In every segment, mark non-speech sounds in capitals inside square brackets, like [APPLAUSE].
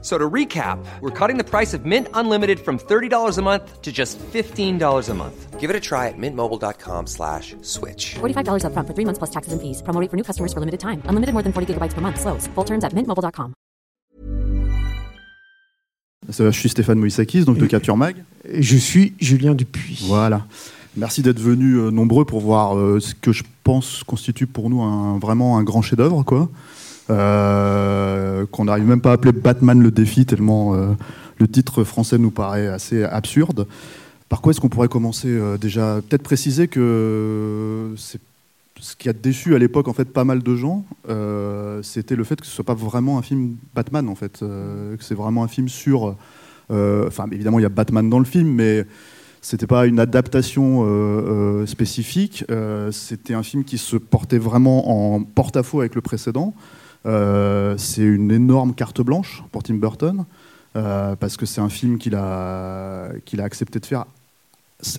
So to recap, we're cutting the price of Mint Unlimited from $30 a month to just $15 a month. Give it a try at mintmobile.com slash switch. $45 upfront for three months plus taxes and fees. Promo rate for new customers for limited time. Unlimited more than 40 gigabytes per month. Slows. Full terms at mintmobile.com. Je suis Stéphane Moïsakis, donc de Capture Mag. Et Je suis Julien Dupuis. Voilà. Merci d'être venus euh, nombreux pour voir euh, ce que je pense constitue pour nous un, vraiment un grand chef-d'œuvre, quoi. Euh, qu'on n'arrive même pas à appeler Batman le défi, tellement euh, le titre français nous paraît assez absurde. Par quoi est-ce qu'on pourrait commencer euh, Déjà, peut-être préciser que ce qui a déçu à l'époque en fait pas mal de gens, c'était le fait que ce soit pas vraiment un film Batman en fait, que c'est vraiment un film sur, enfin évidemment il y a Batman dans le film, mais c'était pas une adaptation spécifique. C'était un film qui se portait vraiment en porte-à-faux avec le précédent. Euh, c'est une énorme carte blanche pour Tim Burton euh, parce que c'est un film qu'il a qu'il a accepté de faire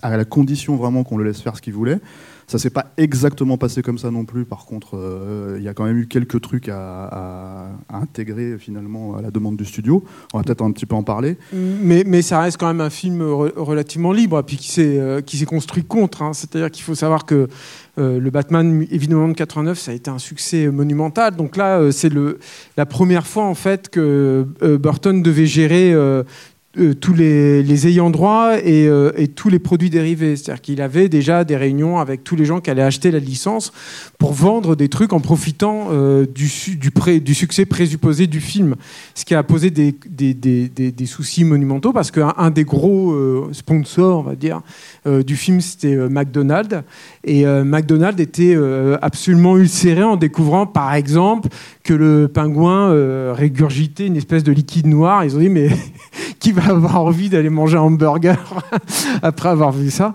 à la condition vraiment qu'on le laisse faire ce qu'il voulait. Ça s'est pas exactement passé comme ça non plus. Par contre, euh, il y a quand même eu quelques trucs à, intégrer finalement à la demande du studio. On va peut-être un petit peu en parler. Mais, ça reste quand même un film re- relativement libre, puis qui s'est euh, qui s'est construit contre. hein. C'est-à-dire qu'il faut savoir que euh, le Batman, évidemment, de 89, ça a été un succès monumental. Donc là, c'est la première fois, en fait, que Burton devait gérer euh, tous les, les ayants droit et, euh, et tous les produits dérivés. C'est-à-dire qu'il avait déjà des réunions avec tous les gens qui allaient acheter la licence pour vendre des trucs en profitant euh, du, du, pré- du succès présupposé du film. Ce qui a posé des, des, des- des- soucis monumentaux parce qu'un un des gros euh, sponsors, on va dire, euh, du film, c'était McDonald's. Et McDonald's était absolument ulcéré en découvrant, par exemple, que le pingouin régurgitait une espèce de liquide noir. Ils ont dit, mais [LAUGHS] qui va avoir envie d'aller manger un hamburger [LAUGHS] après avoir vu ça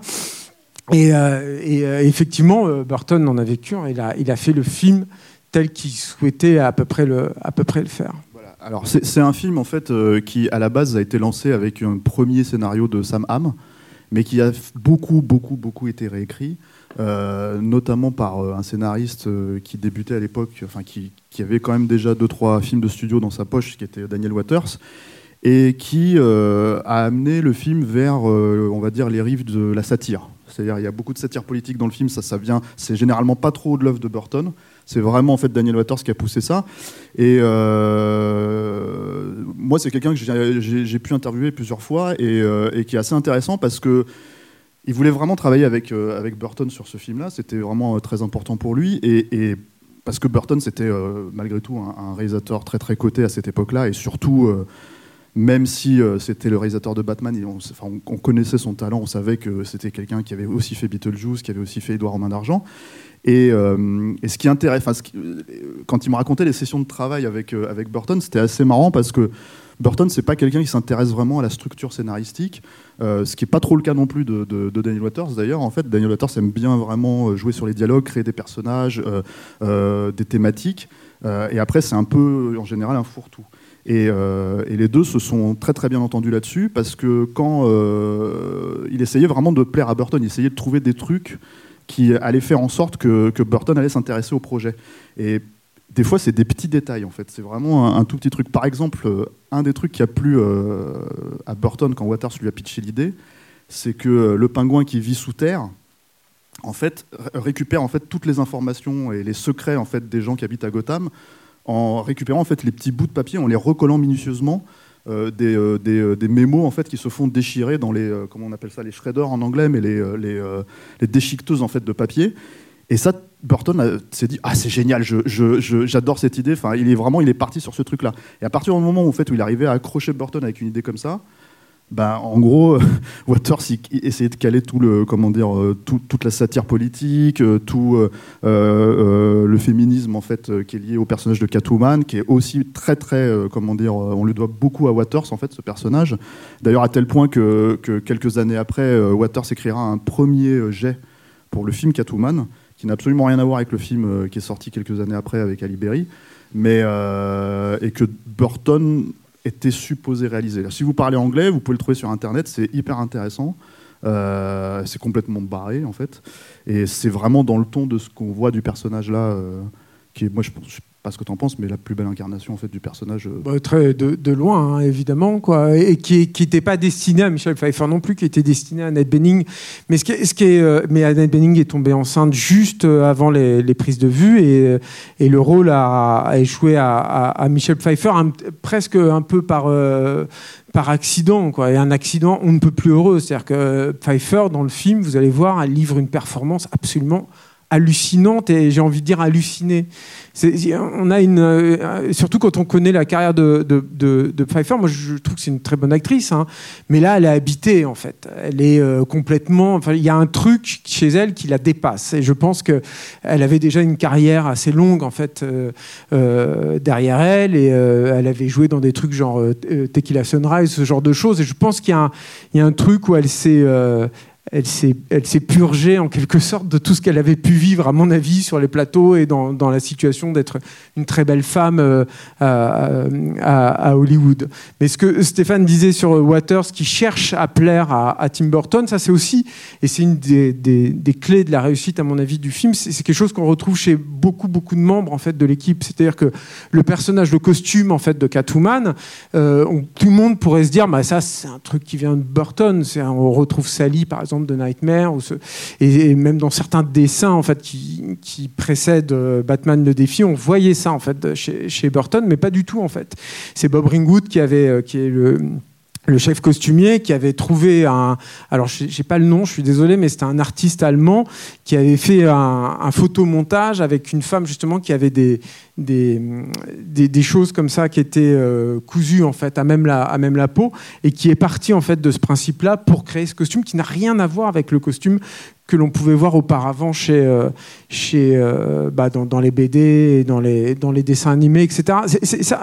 Et, euh, euh, effectivement, euh, Burton en a vécu. Il a, il a fait le film tel qu'il souhaitait à peu près le, à peu près le faire. Voilà. Alors c'est un film en fait qui à la base a été lancé avec un premier scénario de Sam Hamm, mais qui a beaucoup beaucoup beaucoup été réécrit, notamment par un scénariste qui débutait à l'époque, enfin qui, qui avait quand même déjà deux trois films de studio dans sa poche, qui était Daniel Waters, et qui euh, a amené le film vers, euh, on va dire, les rives de la satire. C'est-à-dire il y a beaucoup de satire politique dans le film, ça ça vient, c'est généralement pas trop de l'œuvre de Burton. C'est vraiment en fait Daniel Waters qui a poussé ça. Et euh, moi, c'est quelqu'un que j'ai- pu interviewer plusieurs fois et, qui est assez intéressant parce que il voulait vraiment travailler avec, avec Burton sur ce film-là. C'était vraiment très important pour lui. Et, parce que Burton, c'était malgré tout un, un réalisateur très très coté à cette époque-là. Et surtout, même si euh, c'était le réalisateur de Batman, on, connaissait son talent, on savait que c'était quelqu'un qui avait aussi fait Beetlejuice, qui avait aussi fait Édouard en d'argent. Et, euh, et ce qui intéresse, euh, quand il me racontait les sessions de travail avec, avec Burton, c'était assez marrant parce que Burton, c'est pas quelqu'un qui s'intéresse vraiment à la structure scénaristique, ce qui est pas trop le cas non plus de, de- Daniel Waters. D'ailleurs, en fait, Daniel Waters aime bien vraiment jouer sur les dialogues, créer des personnages, des thématiques. Euh, et après, c'est un peu, en général, un fourre-tout. Et, euh, et les deux se sont très très bien entendus là-dessus parce que quand euh, il essayait vraiment de plaire à Burton, il essayait de trouver des trucs qui allaient faire en sorte que, Burton allait s'intéresser au projet. Et des fois, c'est des petits détails en fait. C'est vraiment un, tout petit truc. Par exemple, un des trucs qui a plu à Burton quand Waters lui a pitché l'idée, c'est que le pingouin qui vit sous terre, en fait, récupère en fait toutes les informations et les secrets en fait des gens qui habitent à Gotham en récupérant en fait les petits bouts de papier, en les recollant minutieusement. euh, des, euh, euh, des mémos en fait qui se font déchirer dans les comment on appelle ça les shredders en anglais mais les, les, déchiqueteuses en fait de papier et ça Burton s'est dit ah c'est génial je- je- je- j'adore cette idée enfin il est vraiment il est parti sur ce truc là et à partir du moment en fait, où il arrivait à accrocher Burton avec une idée comme ça ben, en gros, [LAUGHS] Waters essayait de caler tout le, comment dire, euh, tout- toute la satire politique, euh, tout euh, le féminisme en fait qui est lié au personnage de Catwoman, qui est aussi très très, comment dire, on lui doit beaucoup à Waters en fait ce personnage. D'ailleurs à tel point que, que quelques années après, Waters écrira un premier jet pour le film Catwoman, qui n'a absolument rien à voir avec le film qui est sorti quelques années après avec Ali Berry. mais et que Burton était supposé réaliser. Si vous parlez anglais, vous pouvez le trouver sur Internet, c'est hyper intéressant. Euh, c'est complètement barré en fait, et c'est vraiment dans le ton de ce qu'on voit du personnage là, euh, qui est, moi je je pas ce que tu en penses, mais la plus belle incarnation en fait du personnage. euh, Bah, très de, loin, hein, évidemment, quoi, et qui n'était pas destiné à Michel Pfeiffer non plus, qui était destiné à Annette Bening. Mais ce qui, est- euh, mais Annette Bening est tombée enceinte juste euh, avant les, prises de vue, et, et le rôle a, échoué à, à- Michel Pfeiffer, presque un peu par par accident, quoi. Et un accident, on ne peut plus heureux. C'est-à-dire que Pfeiffer, dans le film, vous allez voir, livre une performance absolument hallucinante et j'ai envie de dire hallucinée. On a une, euh, surtout quand on connaît la carrière de, de, Pfeiffer, moi je trouve que c'est une très bonne actrice, hein. mais là elle est habitée en fait. Elle est euh, complètement. Enfin, il y a un truc chez elle qui la dépasse et je pense que elle avait déjà une carrière assez longue en fait euh, derrière elle et elle avait joué dans des trucs genre Tequila Sunrise, ce genre de choses et je pense qu'il y, a un- truc où elle s'est elle s'est, purgée en quelque sorte de tout ce qu'elle avait pu vivre, à mon avis, sur les plateaux et dans, la situation d'être une très belle femme euh, à, Hollywood. Mais ce que Stéphane disait sur Waters, qui cherche à plaire à, Tim Burton, ça c'est aussi, et c'est une des, clés de la réussite, à mon avis, du film, c'est, quelque chose qu'on retrouve chez beaucoup, beaucoup de membres en fait, de l'équipe. C'est-à-dire que le personnage, le costume en fait, de Catwoman, euh, tout le monde pourrait se dire, bah, ça c'est un truc qui vient de Burton. On retrouve Sally par exemple de Nightmare, ou et, même dans certains dessins en fait qui, qui précèdent euh, Batman le défi, on voyait ça en fait chez, chez Burton, mais pas du tout en fait. C'est Bob Ringwood qui avait, euh, qui est le le chef costumier qui avait trouvé un alors j'ai pas le nom je suis désolé mais c'était un artiste allemand qui avait fait un photomontage avec une femme justement qui avait des des, choses comme ça qui étaient euh, cousues en fait à même la peau et qui est parti en fait de ce principe là pour créer ce costume qui n'a rien à voir avec le costume que l'on pouvait voir auparavant chez, euh, euh, bah, dans, les BD, dans les, dessins animés, etc.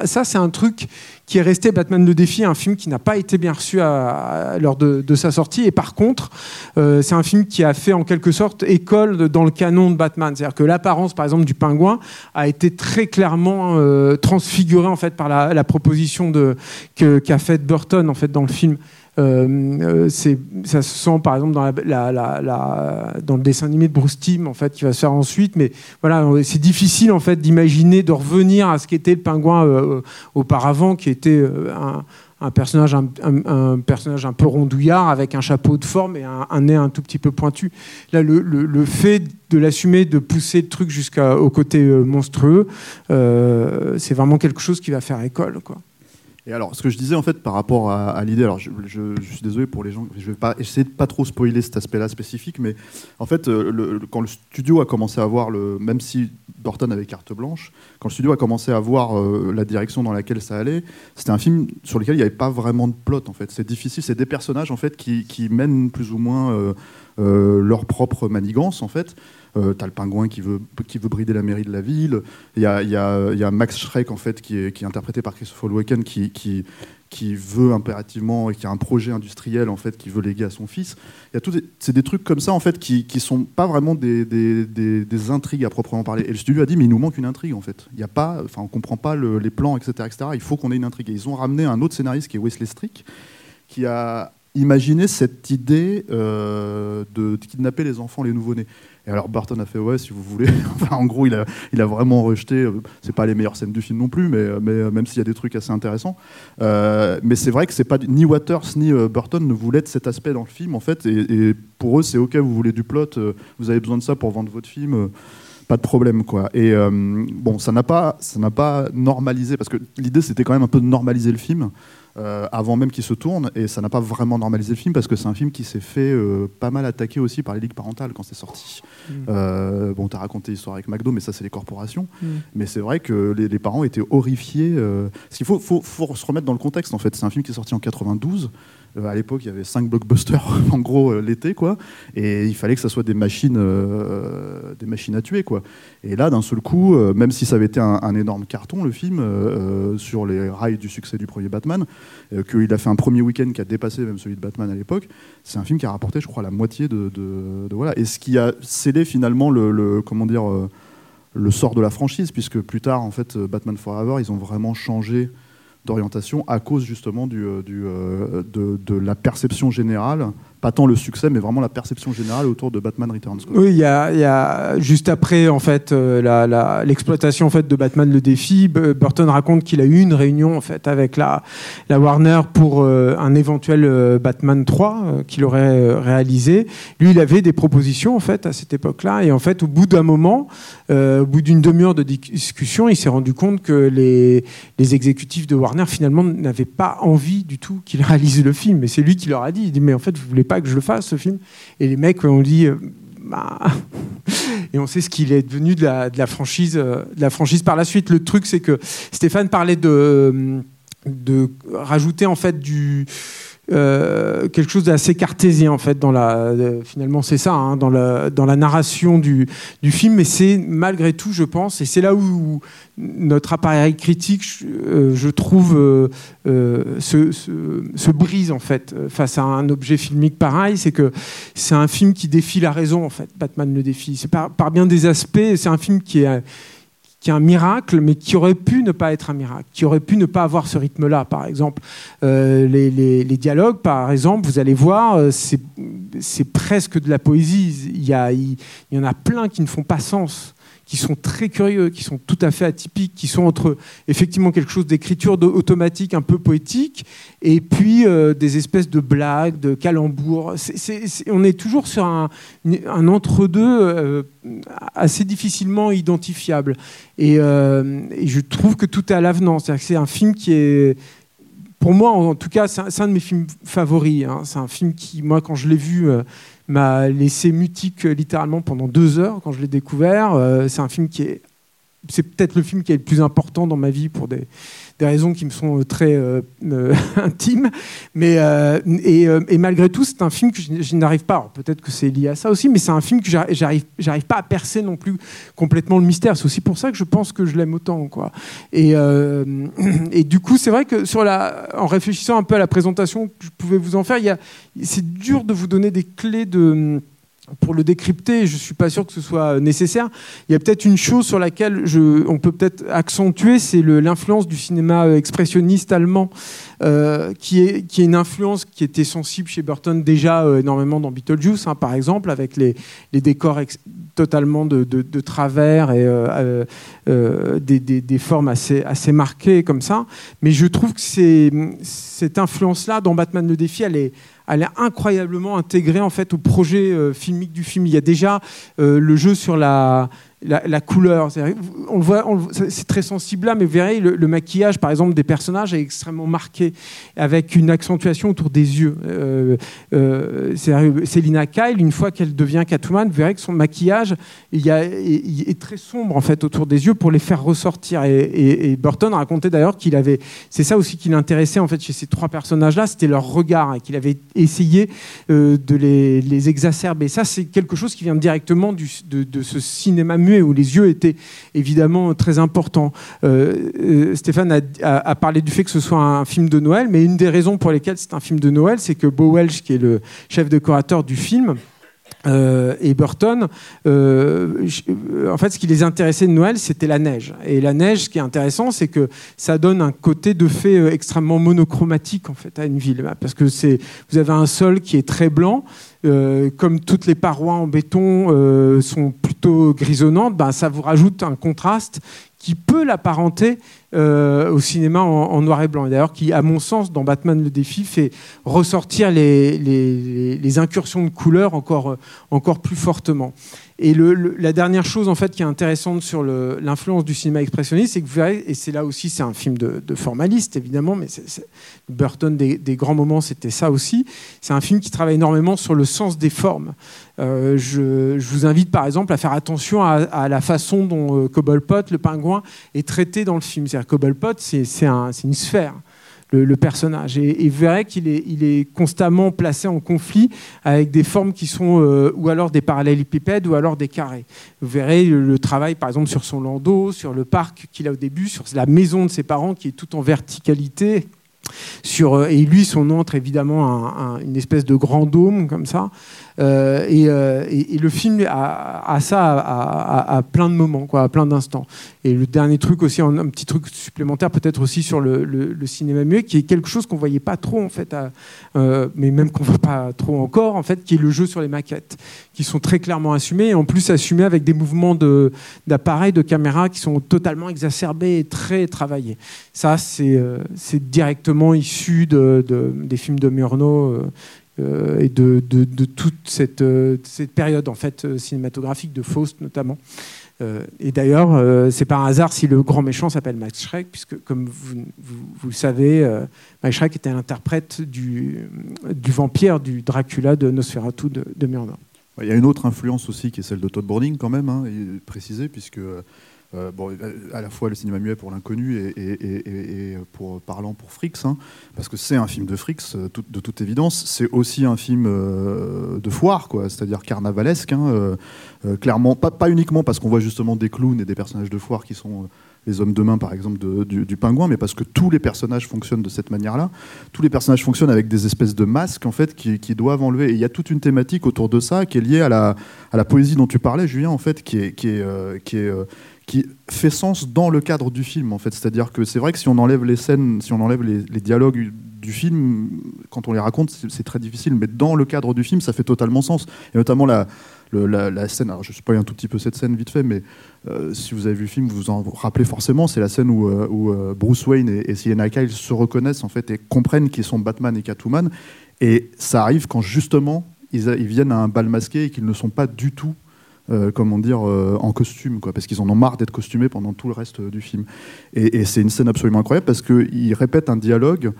Ça, c'est un truc qui est resté Batman le défi, un film qui n'a pas été bien reçu lors de, sa sortie. Et par contre, c'est un film qui a fait en quelque sorte école dans le canon de Batman. C'est-à-dire que l'apparence, par exemple, du pingouin a été très clairement euh, transfigurée en fait par la, proposition de, que- qu'a faite Burton en fait dans le film. Euh, euh, ça se sent par exemple dans, la, dans le dessin animé de Bruce Timm en fait qui va se faire ensuite mais voilà c'est difficile en fait d'imaginer de revenir à ce qu'était le pingouin auparavant qui était un, un personnage un, peu rondouillard avec un chapeau de forme et un, nez un tout petit peu pointu. Là le fait de l'assumer de pousser le truc jusqu'au côté euh, monstrueux euh, c'est vraiment quelque chose qui va faire école quoi Et alors, ce que je disais en fait par rapport à, l'idée, alors je, suis désolé pour les gens, je vais pas essayer de pas trop spoiler cet aspect-là spécifique, mais en fait, euh, quand le studio a commencé à voir le, même si Burton avait carte blanche, quand le studio a commencé à voir euh, la direction dans laquelle ça allait, c'était un film sur lequel il n'y avait pas vraiment de plot en fait. C'est difficile, c'est des personnages en fait qui, mènent plus ou moins euh, leur propre manigance en fait. Euh, T'as le pingouin qui veut, qui veut brider la mairie de la ville. Il y a, y a- y a Max Schreck, en fait, qui est, qui est interprété par Christopher Walken, qui, qui, qui veut impérativement, et qui a un projet industriel, en fait, qui veut léguer à son fils. C'est des trucs comme ça, en fait, qui, qui sont pas vraiment des, des, des- intrigues à proprement parler. Et le studio a dit, mais il nous manque une intrigue, en fait. Y a pas, enfin, on comprend pas le- les plans, etc., etc. Il faut qu'on ait une intrigue. Et ils ont ramené un autre scénariste, qui est Wesley Strick, qui a imaginé cette idée euh, de kidnapper les enfants, les nouveau-nés. Et alors Barton a fait ouais si vous voulez. [LAUGHS] enfin en gros il a, il a vraiment rejeté. euh, c'est pas les meilleures scènes du film non plus, mais, mais euh, même s'il y a des trucs assez intéressants. Euh, mais c'est vrai que c'est pas ni Waters ni euh, Burton ne voulaient de cet aspect dans le film en fait. Et, et pour eux c'est ok vous voulez du plot, euh, vous avez besoin de ça pour vendre votre film. Pas de problème quoi. Et euh, bon, ça n'a pas, ça n'a pas normalisé parce que l'idée c'était quand même un peu de normaliser le film euh, avant même qu'il se tourne et ça n'a pas vraiment normalisé le film parce que c'est un film qui s'est fait euh, pas mal attaquer aussi par les ligues parentales quand c'est sorti. Euh, bon, t'as raconté l'histoire avec McDo, mais ça c'est les corporations. Mais c'est vrai que les, les parents étaient horrifiés. parce qu'il faut, faut, faut se remettre dans le contexte en fait. C'est un film qui est sorti en 92. Euh, à l'époque, il y avait cinq blockbusters [LAUGHS] en gros euh, l'été, quoi. Et il fallait que ça soit des machines, euh, des machines à tuer, quoi. Et là, d'un seul coup, euh, même si ça avait été un, énorme carton, le film, sur les rails du succès du premier Batman, qu'il a fait un premier week-end qui a dépassé même celui de Batman à l'époque, c'est un film qui a rapporté, je crois, la moitié de, voilà. Et ce qui a scellé finalement le, le- comment dire. le sort de la franchise, puisque plus tard, en fait, Batman Forever, ils ont vraiment changé d'orientation à cause justement du, euh, du, euh, de, de la perception générale, pas tant le succès, mais vraiment la perception générale autour de Batman Returns. Oui, il y a, juste après en fait euh, l'exploitation en fait de Batman le défi, Burton raconte qu'il a eu une réunion en fait avec la, Warner pour euh, un éventuel euh, Batman 3 euh, qu'il aurait réalisé. Lui, il avait des propositions en fait à cette époque-là et en fait au bout d'un moment, au bout d'une demi-heure de discussion, il s'est rendu compte que les, les exécutifs de Warner finalement n'avaient pas envie du tout qu'il [LAUGHS] réalise le film. Et c'est lui qui leur a dit, il dit mais en fait vous voulez pas que je le fasse ce film Et les mecs ont dit euh, bah, [LAUGHS] et on sait ce qu'il est devenu de la, de la franchise, euh, de la franchise par la suite. Le truc, c'est que Stéphane parlait de, de rajouter en fait du euh, quelque chose d'assez cartésien en fait dans la euh, finalement c'est ça hein, dans la dans la narration du, du film. Mais c'est malgré tout je pense et c'est là où, notre appareil critique je, euh, trouve se, se, se brise en fait face à un objet filmique pareil. C'est que c'est un film qui défie la raison en fait. Batman le défie. C'est par bien des aspects c'est un film qui est qui est un miracle, mais qui aurait pu ne pas être un miracle, qui aurait pu ne pas avoir ce rythme-là, par exemple. Euh, les, les- dialogues, par exemple, vous allez voir, euh, c'est presque de la poésie. Il y, a, il y en a plein qui ne font pas sens, qui sont très curieux, qui sont tout à fait atypiques, qui sont entre effectivement quelque chose d'écriture automatique, un peu poétique, et puis euh, des espèces de blagues, de calembours. On est toujours sur un, entre-deux euh, assez difficilement identifiable. Et, euh, et je trouve que tout est à l'avenant. C'est-à-dire que c'est un film qui est, pour moi en tout cas, c'est un, de mes films favoris. hein. C'est un film qui, moi, quand je l'ai vu, m'a laissé mutique euh, littéralement pendant deux heures quand je l'ai découvert. Euh, c'est un film qui est, c'est peut-être le film qui est le plus important dans ma vie pour des, des raisons qui me sont euh, très euh, euh, [LAUGHS] intimes. Mais et, malgré tout, c'est un film que je, n'arrive pas. Peut-être que c'est lié à ça aussi, mais c'est un film que j'arrive, j'arrive, pas à percer non plus complètement le mystère. C'est aussi pour ça que je pense que je l'aime autant, quoi. Et, [CLEARS THROAT] et du coup, c'est vrai que sur la, en réfléchissant un peu à la présentation que je pouvais vous en faire, y a, c'est dur de vous donner des clés de pour le décrypter, je suis pas sûr que ce soit nécessaire. Il y a peut-être une chose sur laquelle je, on peut peut-être accentuer, c'est l'influence du cinéma euh, expressionniste allemand, euh, qui, est, une influence qui était sensible chez Burton déjà euh, énormément dans Beetlejuice, hein, par exemple, avec les, décors totalement de, travers et euh, des, formes assez, marquées comme ça. Mais je trouve que cette influence-là dans Batman le défi, elle est, elle est incroyablement intégrée en fait au projet filmique du film. Il y a déjà le jeu sur la, la, couleur. On voit, c'est très sensible là, mais vous verrez le, maquillage par exemple des personnages est extrêmement marqué avec une accentuation autour des yeux. Euh, euh, Selina Kyle, une fois qu'elle devient Catwoman, vous verrez que son maquillage est très sombre en fait autour des yeux pour les faire ressortir. Et, Burton racontait d'ailleurs qu'il avait, c'est ça aussi qui l'intéressait en fait chez ces trois personnages-là, c'était leur regard et qu'il avait essayé euh, de les, exacerber. Ça, c'est quelque chose qui vient directement de, ce cinéma où les yeux étaient évidemment très importants. Euh, euh, Stéphane a parlé du fait que ce soit un film de Noël, mais une des raisons pour lesquelles c'est un film de Noël, c'est que Bo Welch, qui est le chef décorateur du film, euh, et Burton, euh, euh, en fait, ce qui les intéressait de Noël, c'était la neige. Et la neige, ce qui est intéressant, c'est que ça donne un côté de fait euh, extrêmement monochromatique en fait à une ville, parce que c'est, vous avez un sol qui est très blanc. euh, comme toutes les parois en béton euh, sont plutôt grisonnantes, ben, ça vous rajoute un contraste qui peut l'apparenter euh, au cinéma en, noir et blanc. Et d'ailleurs, qui, à mon sens, dans Batman le défi, fait ressortir les, les- les incursions de couleurs encore, euh, encore plus fortement. Et la dernière chose en fait qui est intéressante sur l'influence du cinéma expressionniste, c'est que vous verrez, et c'est là aussi c'est un film de, formaliste évidemment, mais Burton des, grands moments c'était ça aussi. C'est un film qui travaille énormément sur le sens des formes. Euh, je, vous invite par exemple à faire attention à, la façon dont euh, Cobblepot, le pingouin, est traité dans le film. C'est-à-dire Cobblepot, c'est une sphère. Le, personnage. Et, vous qu'il est, il est constamment placé en conflit avec des formes qui sont euh, ou alors des parallélépipèdes ou alors des carrés. Vous verrez le, travail par exemple sur son landau, sur le parc qu'il a au début, sur la maison de ses parents qui est tout en verticalité euh, et lui son entre évidemment un- un- une espèce de grand dôme comme ça. Euh, et, euh, et- le film a, ça à, plein de moments, quoi, à plein d'instants. Et le dernier truc aussi, un, petit truc supplémentaire, peut-être aussi sur le, cinéma muet, qui est quelque chose qu'on voyait pas trop en fait, euh, mais même qu'on voit pas trop encore en fait, qui est le jeu sur les maquettes, qui sont très clairement assumés, et en plus assumés avec des mouvements d'appareils, de caméra qui sont totalement exacerbés et très travaillés. Ça, c'est directement issu de, de- des films de Murnau. Euh, et de, de- de toute cette, euh, cette période en fait euh, cinématographique de Faust notamment. Et d'ailleurs, c'est par hasard si le grand méchant s'appelle Max Schreck, puisque comme vous, vous, vous le savez, Max Schreck était l'interprète du, du vampire du Dracula de Nosferatu de, de. Il y a une autre influence aussi qui est celle de Todd Browning quand même, hein, et préciser, puisque euh, bon, à la fois le cinéma muet pour l'inconnu et, et pour parlant pour Frix, hein, parce que c'est un film de Frix, euh, de toute évidence. C'est aussi un film euh, de foire, quoi, c'est-à-dire carnavalesque. hein, euh, euh, clairement, pas, pas uniquement parce qu'on voit justement des clowns et des personnages de foire qui sont euh, les hommes de main, par exemple, du, pingouin, mais parce que tous les personnages fonctionnent de cette manière-là. Tous les personnages fonctionnent avec des espèces de masques, en fait, qui, doivent enlever. Et il y a toute une thématique autour de ça qui est liée à la, à la poésie dont tu parlais, Julien, en fait, qui est, qui est, euh, euh, qui fait sens dans le cadre du film, en fait. C'est-à-dire que c'est vrai que si on enlève les scènes, si on enlève les, dialogues du film, quand on les raconte, c'est très difficile, mais dans le cadre du film, ça fait totalement sens. Et notamment la, le- la, la scène, alors je spoil un tout petit peu cette scène vite fait, mais euh, si vous avez vu le film, vous vous en rappelez forcément, c'est la scène où, euh, euh, Bruce Wayne et, et Kyle se reconnaissent en fait et comprennent qu'ils sont Batman et Catwoman. Et ça arrive quand justement ils, ils viennent à un bal masqué et qu'ils ne sont pas du tout, euh, comment dire, euh, en costume, quoi, parce qu'ils en ont marre d'être costumés pendant tout le reste euh, du film. Et, c'est une scène absolument incroyable parce qu'ils répètent un dialogue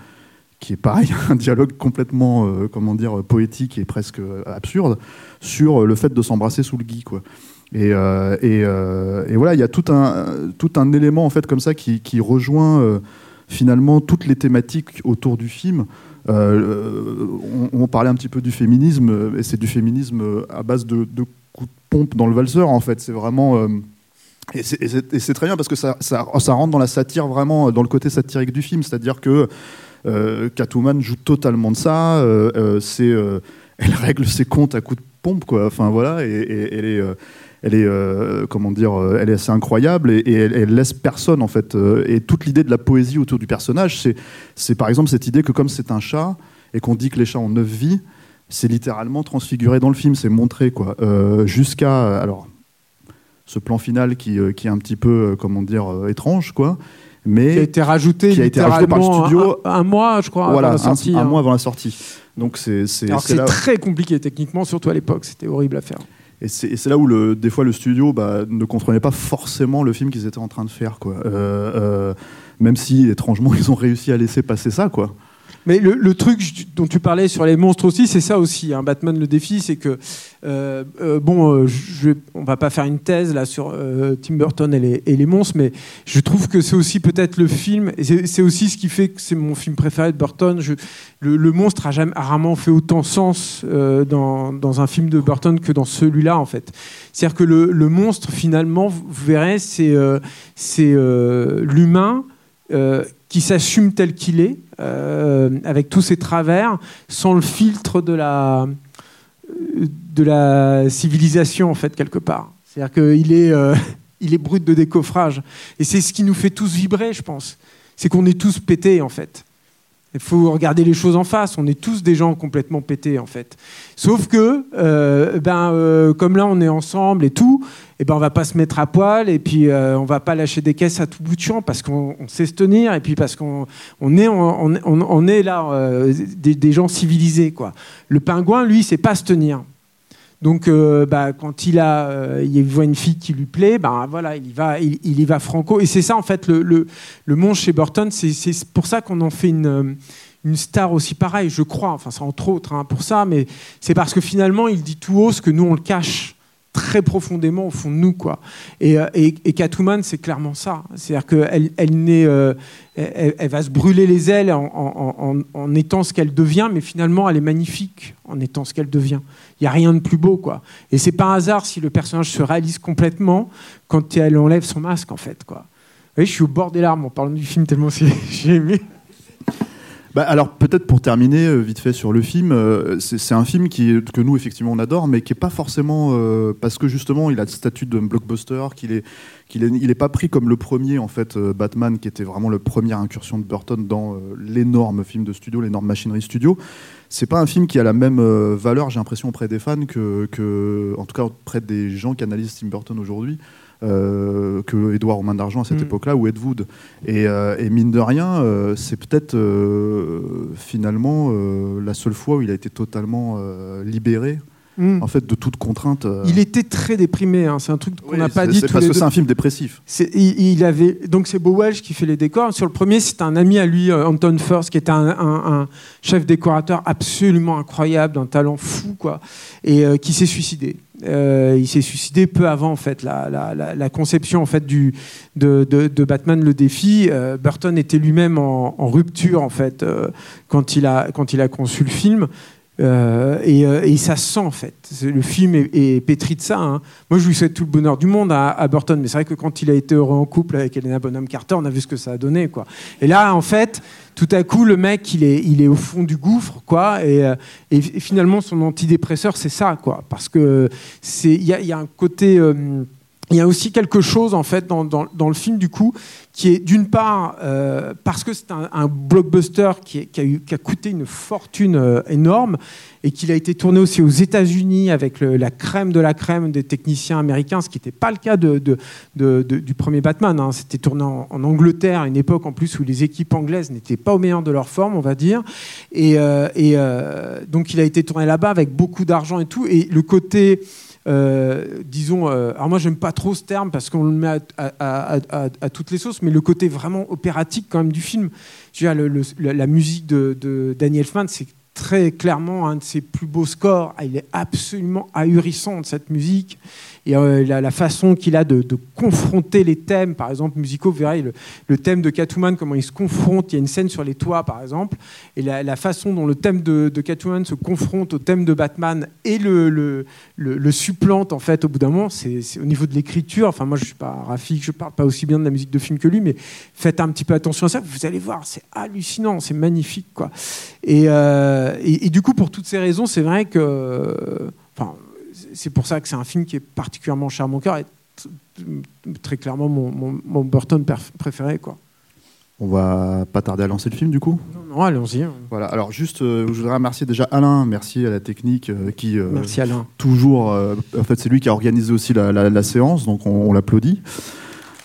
qui est pareil, [LAUGHS] un dialogue complètement, comment dire, poétique et presque absurde sur le fait de s'embrasser sous le gui, quoi. Et, voilà, il y a tout un, tout un élément en fait comme ça qui, rejoint finalement toutes les thématiques autour du film. On, parlait un petit peu du féminisme, et c'est du féminisme à base de coups de pompe dans le valseur en fait. C'est vraiment euh, et c'est- très bien parce que ça, ça, rentre dans la satire vraiment, dans le côté satirique du film, c'est-à-dire que euh, Catwoman joue totalement de ça. euh, euh, c'est, euh, elle règle ses comptes à coups de pompe, quoi. Enfin voilà, et, elle est, euh, elle est, euh, comment dire, euh, elle est assez incroyable et, elle, elle laisse personne en fait. euh, et toute l'idée de la poésie autour du personnage, c'est, c'est par exemple cette idée que comme c'est un chat et qu'on dit que les chats ont neuf vies, c'est littéralement transfiguré dans le film, c'est montré quoi. Euh, jusqu'à alors ce plan final qui, euh, qui est un petit peu, euh, comment dire, étrange quoi. Mais Qui a été rajouté qui a été rajouté par le studio. un, un mois, je crois, voilà, avant la sortie. un, un hein. mois avant la sortie. Donc c'est c'est très compliqué techniquement, surtout à l'époque, c'était horrible à faire. et c'est et c'est là où le, des fois le studio bah, ne comprenait pas forcément le film qu'ils étaient en train de faire quoi. Euh, euh, même si étrangement [LAUGHS] ils ont réussi à laisser passer ça quoi. Mais le, truc dont tu parlais sur les monstres aussi, c'est ça aussi. hein. Batman le défi, c'est que euh, euh, bon, euh, je, on va pas faire une thèse là sur Tim Burton et les, monstres, mais je trouve que c'est aussi peut-être le film. C'est aussi ce qui fait que c'est mon film préféré de Burton. Le, monstre a jamais rarement fait autant sens dans, un film de Burton que dans celui-là en fait. C'est-à-dire que le, monstre finalement, vous, verrez, c'est c'est l'humain. Qui s'assume tel qu'il est, euh, avec tous ses travers, sans le filtre de la, de la civilisation, en fait, quelque part. C'est-à-dire qu'il est, euh, [LAUGHS] est brut de décoffrage. Et c'est ce qui nous fait tous vibrer, je pense. C'est qu'on est tous pétés, en fait. Il faut regarder les choses en face. On est tous des gens complètement pétés, en fait. Sauf que, euh, ben, euh, comme là, on est ensemble et tout, et ben, on va pas se mettre à poil et puis euh, on va pas lâcher des caisses à tout bout de champ parce qu'on on sait se tenir et puis parce qu'on on est, on, est là euh, des, des gens civilisés, quoi. Le pingouin, lui, sait pas se tenir. Donc, euh, bah, quand il a, euh, voit une fille qui lui plaît, ben voilà, il y va, il, y va franco. Et c'est ça en fait le, monstre chez Burton. C'est pour ça qu'on en fait une, euh, star aussi pareille, je crois. Enfin, c'est entre autres pour ça, mais c'est parce que finalement, il dit tout haut ce que nous on le cache très profondément au fond de nous, quoi. Et, euh, et, Catwoman, c'est clairement ça. C'est-à-dire qu'elle, elle, euh, elle, elle va se brûler les ailes en, en, étant ce qu'elle devient, mais finalement, elle est magnifique en étant ce qu'elle devient. Il n'y a rien de plus beau, quoi. Et c'est pas un hasard si le personnage se réalise complètement quand elle enlève son masque, en fait, quoi. Vous voyez, je suis au bord des larmes en parlant du film tellement [LAUGHS] j'ai aimé. Bah, alors peut-être pour terminer euh, vite fait sur le film, euh, c'est un film qui, que nous effectivement on adore, mais qui est pas forcément euh, parce que justement il a le statut de blockbuster, qu'il est qu'il est, il est pas pris comme le premier en fait euh, Batman qui était vraiment la première incursion de Burton dans l'énorme film de studio, l'énorme machinerie studio. C'est pas un film qui a la même valeur, j'ai l'impression auprès des fans que, que en tout cas auprès des gens qui analysent Tim Burton aujourd'hui. Euh, que Edouard aux mains d'argent à cette Mm. époque-là ou Ed Wood et, euh, et mine de rien euh, c'est peut-être finalement la seule fois où il a été totalement libéré Mm. en fait de toute contrainte euh. Il était très déprimé, hein. c'est un truc qu'on Oui, n'a pas dit c'est parce que c'est un film dépressif il, il avait donc c'est Welch qui fait les décors. Sur le premier, c'est un ami à lui, euh, Anton First, qui était un, un- un chef décorateur absolument incroyable, d'un talent fou, quoi, et euh, qui s'est suicidé. Euh, il s'est suicidé peu avant en fait la, la- la- la conception en fait du de, de- de Batman le défi. Euh, Burton était lui-même en, en rupture en fait euh, quand il a quand il a conçu le film. Euh, et, euh, et ça se sent en fait. Le film est, pétri de ça. hein. Moi, je lui souhaite tout le bonheur du monde à, Burton, mais c'est vrai que quand il a été heureux en couple avec Helena Bonham Carter, on a vu ce que ça a donné, quoi. Et là, en fait, tout à coup, le mec, il est, il est au fond du gouffre, quoi. Et, euh, finalement, son antidépresseur, c'est ça, quoi, parce que c'est, il y a, un côté. Il y a aussi quelque chose en fait dans, le film du coup qui est d'une part euh, parce que c'est un, blockbuster qui, a coûté une fortune euh, énorme et qu'il a été tourné aussi aux États-Unis avec la crème de la crème des techniciens américains, ce qui n'était pas le cas du premier Batman. hein. C'était tourné en, Angleterre, à une époque en plus où les équipes anglaises n'étaient pas au meilleur de leur forme, on va dire. Et, euh, et, donc il a été tourné là-bas avec beaucoup d'argent et tout. Et le côté euh, disons, euh, alors moi j'aime pas trop ce terme parce qu'on le met à, toutes les sauces, mais le côté vraiment opératique quand même du film. Veux dire, le- la, musique de, de Danny c'est très clairement un de ses plus beaux scores. Il est absolument ahurissant de cette musique. Et euh, la, façon qu'il a de, confronter les thèmes, par exemple musicaux, vous verrez le, thème de Catwoman, comment il se confronte. Il y a une scène sur les toits, par exemple, et la, façon dont le thème de, de Catwoman se confronte au thème de Batman et le, le, le- supplante, en fait, au bout d'un moment, c'est au niveau de l'écriture. Enfin, moi, je suis pas Rafik, je parle pas aussi bien de la musique de film que lui, mais faites un petit peu attention à ça. Vous allez voir, c'est hallucinant, c'est magnifique, quoi. Et, euh, et, et du coup, pour toutes ces raisons, c'est vrai que, euh, enfin, c'est pour ça que c'est un film qui est particulièrement cher à mon cœur et très clairement mon, mon, mon Burton préféré, quoi. on va pas tarder à lancer le film du coup? Non, non, allons-y. voilà alors juste euh, je voudrais remercier déjà Alain merci à la technique euh, qui euh, Merci Alain. toujours. euh, en fait, c'est lui qui a organisé aussi la, la- la séance, donc on, on l'applaudit.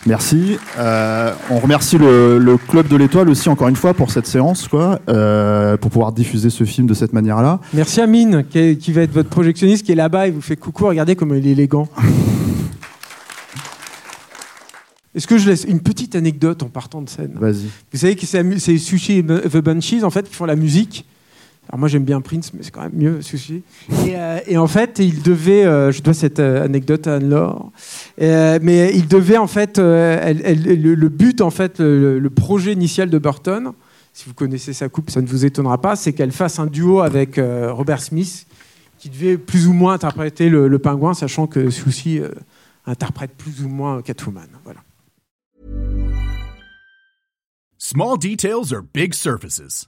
Merci. Euh, on remercie le, le club de l'Étoile aussi encore une fois pour cette séance, quoi, euh, pour pouvoir diffuser ce film de cette manière-là. Merci Amine, qui, est- qui va être votre projectionniste, qui est là-bas et vous fait coucou. Regardez comme il est élégant. [LAUGHS] Est-ce que je laisse une petite anecdote en partant de scène? Vas-y. Vous savez que c'est c'est Sushi et The Banshees, en fait, qui font la musique. Alors moi j'aime bien Prince, mais c'est quand même mieux Sushi. Et, euh, et en fait, il devait, euh, je dois cette euh, anecdote à Anne-Laure, mais il devait en fait, le, but en fait, le, projet initial de Burton, si vous connaissez sa coupe, ça ne vous étonnera pas, c'est qu'elle fasse un duo avec Robert Smith, qui devait plus ou moins interpréter le, le pingouin, sachant que Sushi interprète plus ou moins Catwoman. Voilà. Small details are big surfaces.